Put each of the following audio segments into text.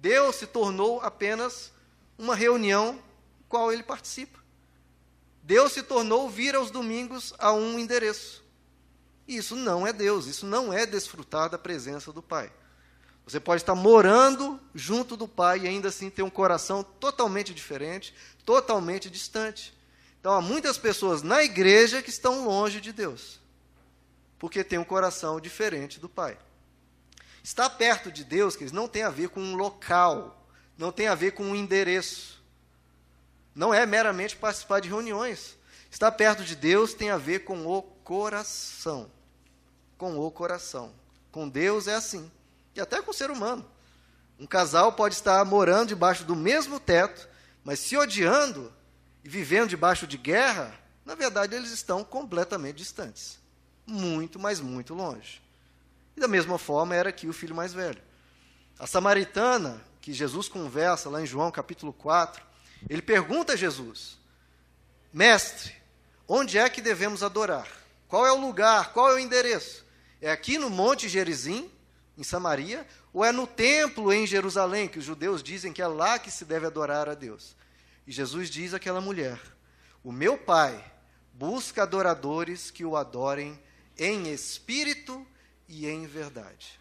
Deus se tornou apenas uma reunião qual ele participa. Deus se tornou vir aos domingos a um endereço. Isso não é Deus, isso não é desfrutar da presença do Pai. Você pode estar morando junto do Pai e ainda assim ter um coração totalmente diferente, totalmente distante. Então, há muitas pessoas na igreja que estão longe de Deus, porque tem um coração diferente do Pai. Estar perto de Deus, que não tem a ver com um local, não tem a ver com um endereço. Não é meramente participar de reuniões. Estar perto de Deus tem a ver com o coração. Com o coração. Com Deus é assim e até com o ser humano. Um casal pode estar morando debaixo do mesmo teto, mas se odiando e vivendo debaixo de guerra, na verdade eles estão completamente distantes. Muito, mas muito longe. E da mesma forma era aqui o filho mais velho. A samaritana, que Jesus conversa lá em João capítulo 4, ele pergunta a Jesus: Mestre, onde é que devemos adorar? Qual é o lugar? Qual é o endereço? É aqui no Monte Gerizim? em Samaria, ou é no templo em Jerusalém, que os judeus dizem que é lá que se deve adorar a Deus. E Jesus diz àquela mulher: O meu Pai busca adoradores que o adorem em espírito e em verdade.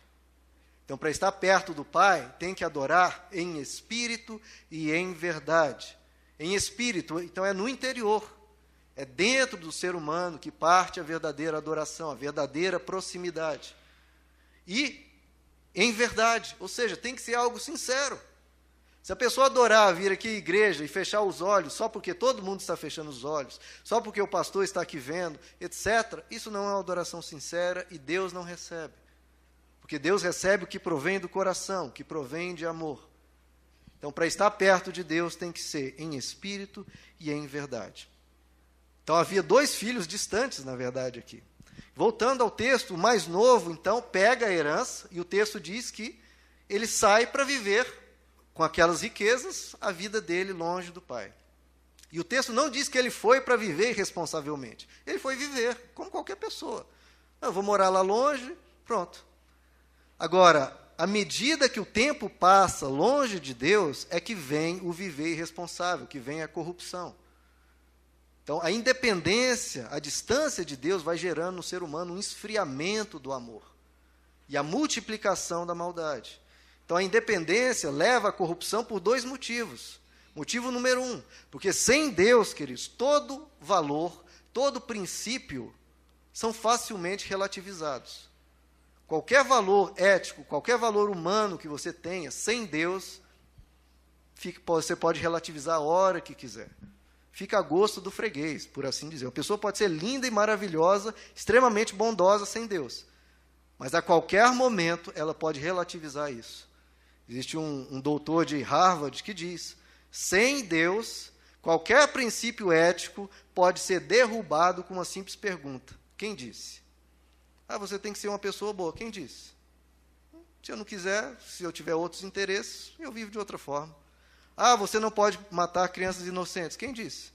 Então, para estar perto do Pai, tem que adorar em espírito e em verdade. Em espírito, então é no interior. É dentro do ser humano que parte a verdadeira adoração, a verdadeira proximidade. E em verdade. Ou seja, tem que ser algo sincero. Se a pessoa adorar vir aqui à igreja e fechar os olhos só porque todo mundo está fechando os olhos, só porque o pastor está aqui vendo, etc., isso não é uma adoração sincera e Deus não recebe. Porque Deus recebe o que provém do coração, que provém de amor. Então, para estar perto de Deus, tem que ser em espírito e em verdade. Então, havia dois filhos distantes, na verdade, aqui. Voltando ao texto, o mais novo, então, pega a herança, e o texto diz que ele sai para viver com aquelas riquezas a vida dele longe do pai. E o texto não diz que ele foi para viver irresponsavelmente. Ele foi viver, como qualquer pessoa. Eu vou morar lá longe, pronto. Agora, à medida que o tempo passa longe de Deus, é que vem o viver irresponsável, que vem a corrupção. Então, a independência, a distância de Deus vai gerando no ser humano um esfriamento do amor e a multiplicação da maldade. Então, a independência leva à corrupção por dois motivos. Motivo número um, porque sem Deus, queridos, todo valor, todo princípio são facilmente relativizados. Qualquer valor ético, qualquer valor humano que você tenha, sem Deus, você pode relativizar a hora que quiser fica a gosto do freguês, por assim dizer. Uma pessoa pode ser linda e maravilhosa, extremamente bondosa sem Deus, mas a qualquer momento ela pode relativizar isso. Existe um, um doutor de Harvard que diz: sem Deus, qualquer princípio ético pode ser derrubado com uma simples pergunta: quem disse? Ah, você tem que ser uma pessoa boa. Quem disse? Se eu não quiser, se eu tiver outros interesses, eu vivo de outra forma. Ah, você não pode matar crianças inocentes. Quem disse?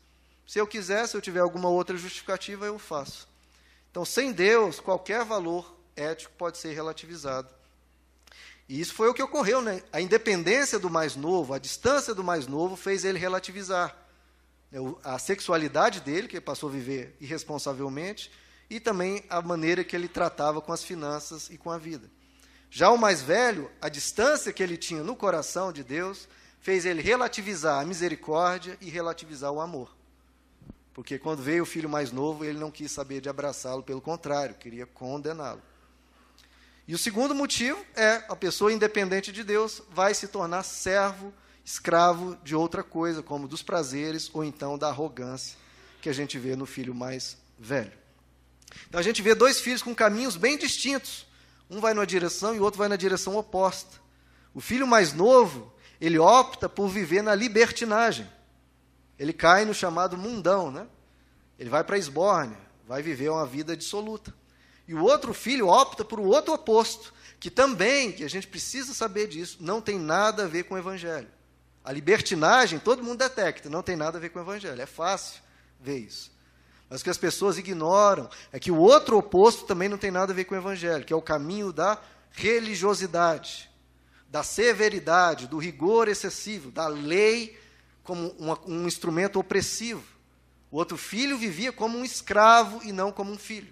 Se eu quiser, se eu tiver alguma outra justificativa, eu faço. Então, sem Deus, qualquer valor ético pode ser relativizado. E isso foi o que ocorreu, né? A independência do mais novo, a distância do mais novo, fez ele relativizar né? a sexualidade dele, que passou a viver irresponsavelmente, e também a maneira que ele tratava com as finanças e com a vida. Já o mais velho, a distância que ele tinha no coração de Deus, fez ele relativizar a misericórdia e relativizar o amor. Porque quando veio o filho mais novo, ele não quis saber de abraçá-lo, pelo contrário, queria condená-lo. E o segundo motivo é a pessoa independente de Deus vai se tornar servo, escravo de outra coisa, como dos prazeres ou então da arrogância que a gente vê no filho mais velho. Então a gente vê dois filhos com caminhos bem distintos. Um vai numa direção e o outro vai na direção oposta. O filho mais novo, ele opta por viver na libertinagem. Ele cai no chamado mundão, né? Ele vai para a esbórnia, vai viver uma vida dissoluta. E o outro filho opta por o outro oposto, que também, que a gente precisa saber disso, não tem nada a ver com o evangelho. A libertinagem, todo mundo detecta, não tem nada a ver com o evangelho. É fácil ver isso. Mas o que as pessoas ignoram é que o outro oposto também não tem nada a ver com o evangelho, que é o caminho da religiosidade da severidade, do rigor excessivo, da lei como uma, um instrumento opressivo. O outro filho vivia como um escravo e não como um filho.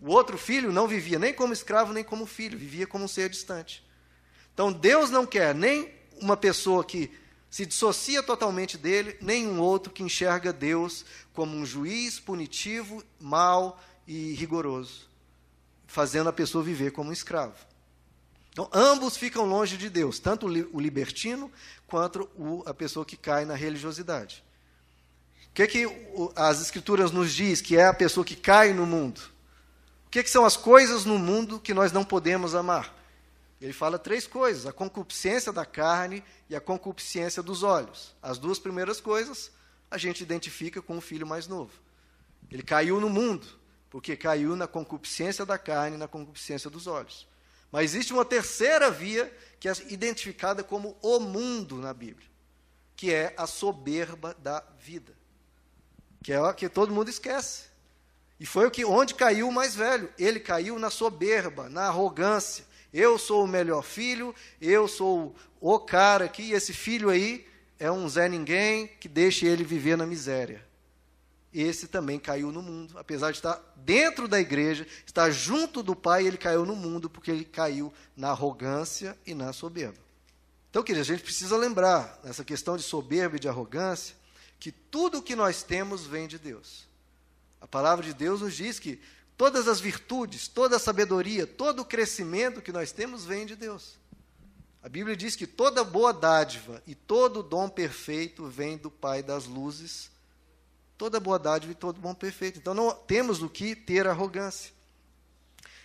O outro filho não vivia nem como escravo nem como filho, vivia como um ser distante. Então Deus não quer nem uma pessoa que se dissocia totalmente dele, nem um outro que enxerga Deus como um juiz punitivo, mau e rigoroso, fazendo a pessoa viver como um escravo. Então, ambos ficam longe de Deus, tanto o libertino quanto a pessoa que cai na religiosidade. O que, que as Escrituras nos diz que é a pessoa que cai no mundo? Que, que são as coisas no mundo que nós não podemos amar? Ele fala três coisas: a concupiscência da carne e a concupiscência dos olhos. As duas primeiras coisas a gente identifica com o filho mais novo. Ele caiu no mundo, porque caiu na concupiscência da carne e na concupiscência dos olhos. Mas existe uma terceira via que é identificada como o mundo na Bíblia, que é a soberba da vida, que é o que todo mundo esquece. E foi o que onde caiu o mais velho. Ele caiu na soberba, na arrogância, eu sou o melhor filho, eu sou o cara aqui, e esse filho aí é um Zé Ninguém que deixa ele viver na miséria. Esse também caiu no mundo, apesar de estar dentro da igreja, estar junto do Pai, ele caiu no mundo porque ele caiu na arrogância e na soberba. Então, querido, a gente precisa lembrar, nessa questão de soberba e de arrogância, que tudo o que nós temos vem de Deus. A palavra de Deus nos diz que Todas as virtudes, toda a sabedoria, todo o crescimento que nós temos vem de Deus. A Bíblia diz que toda boa dádiva e todo dom perfeito vem do Pai das luzes. Toda boa dádiva e todo bom perfeito. Então não temos o que ter arrogância.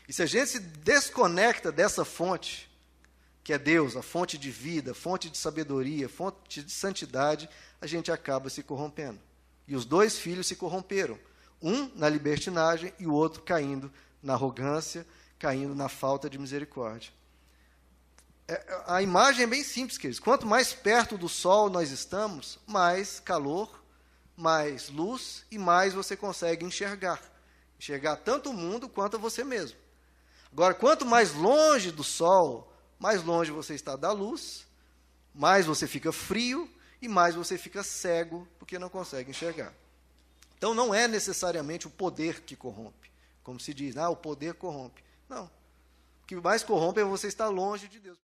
E se a gente se desconecta dessa fonte, que é Deus, a fonte de vida, fonte de sabedoria, fonte de santidade, a gente acaba se corrompendo. E os dois filhos se corromperam. Um na libertinagem e o outro caindo na arrogância, caindo na falta de misericórdia. É, a imagem é bem simples, queridos. Quanto mais perto do sol nós estamos, mais calor, mais luz e mais você consegue enxergar. Enxergar tanto o mundo quanto você mesmo. Agora, quanto mais longe do sol, mais longe você está da luz, mais você fica frio e mais você fica cego, porque não consegue enxergar. Então não é necessariamente o poder que corrompe. Como se diz, ah, o poder corrompe. Não. O que mais corrompe é você estar longe de Deus.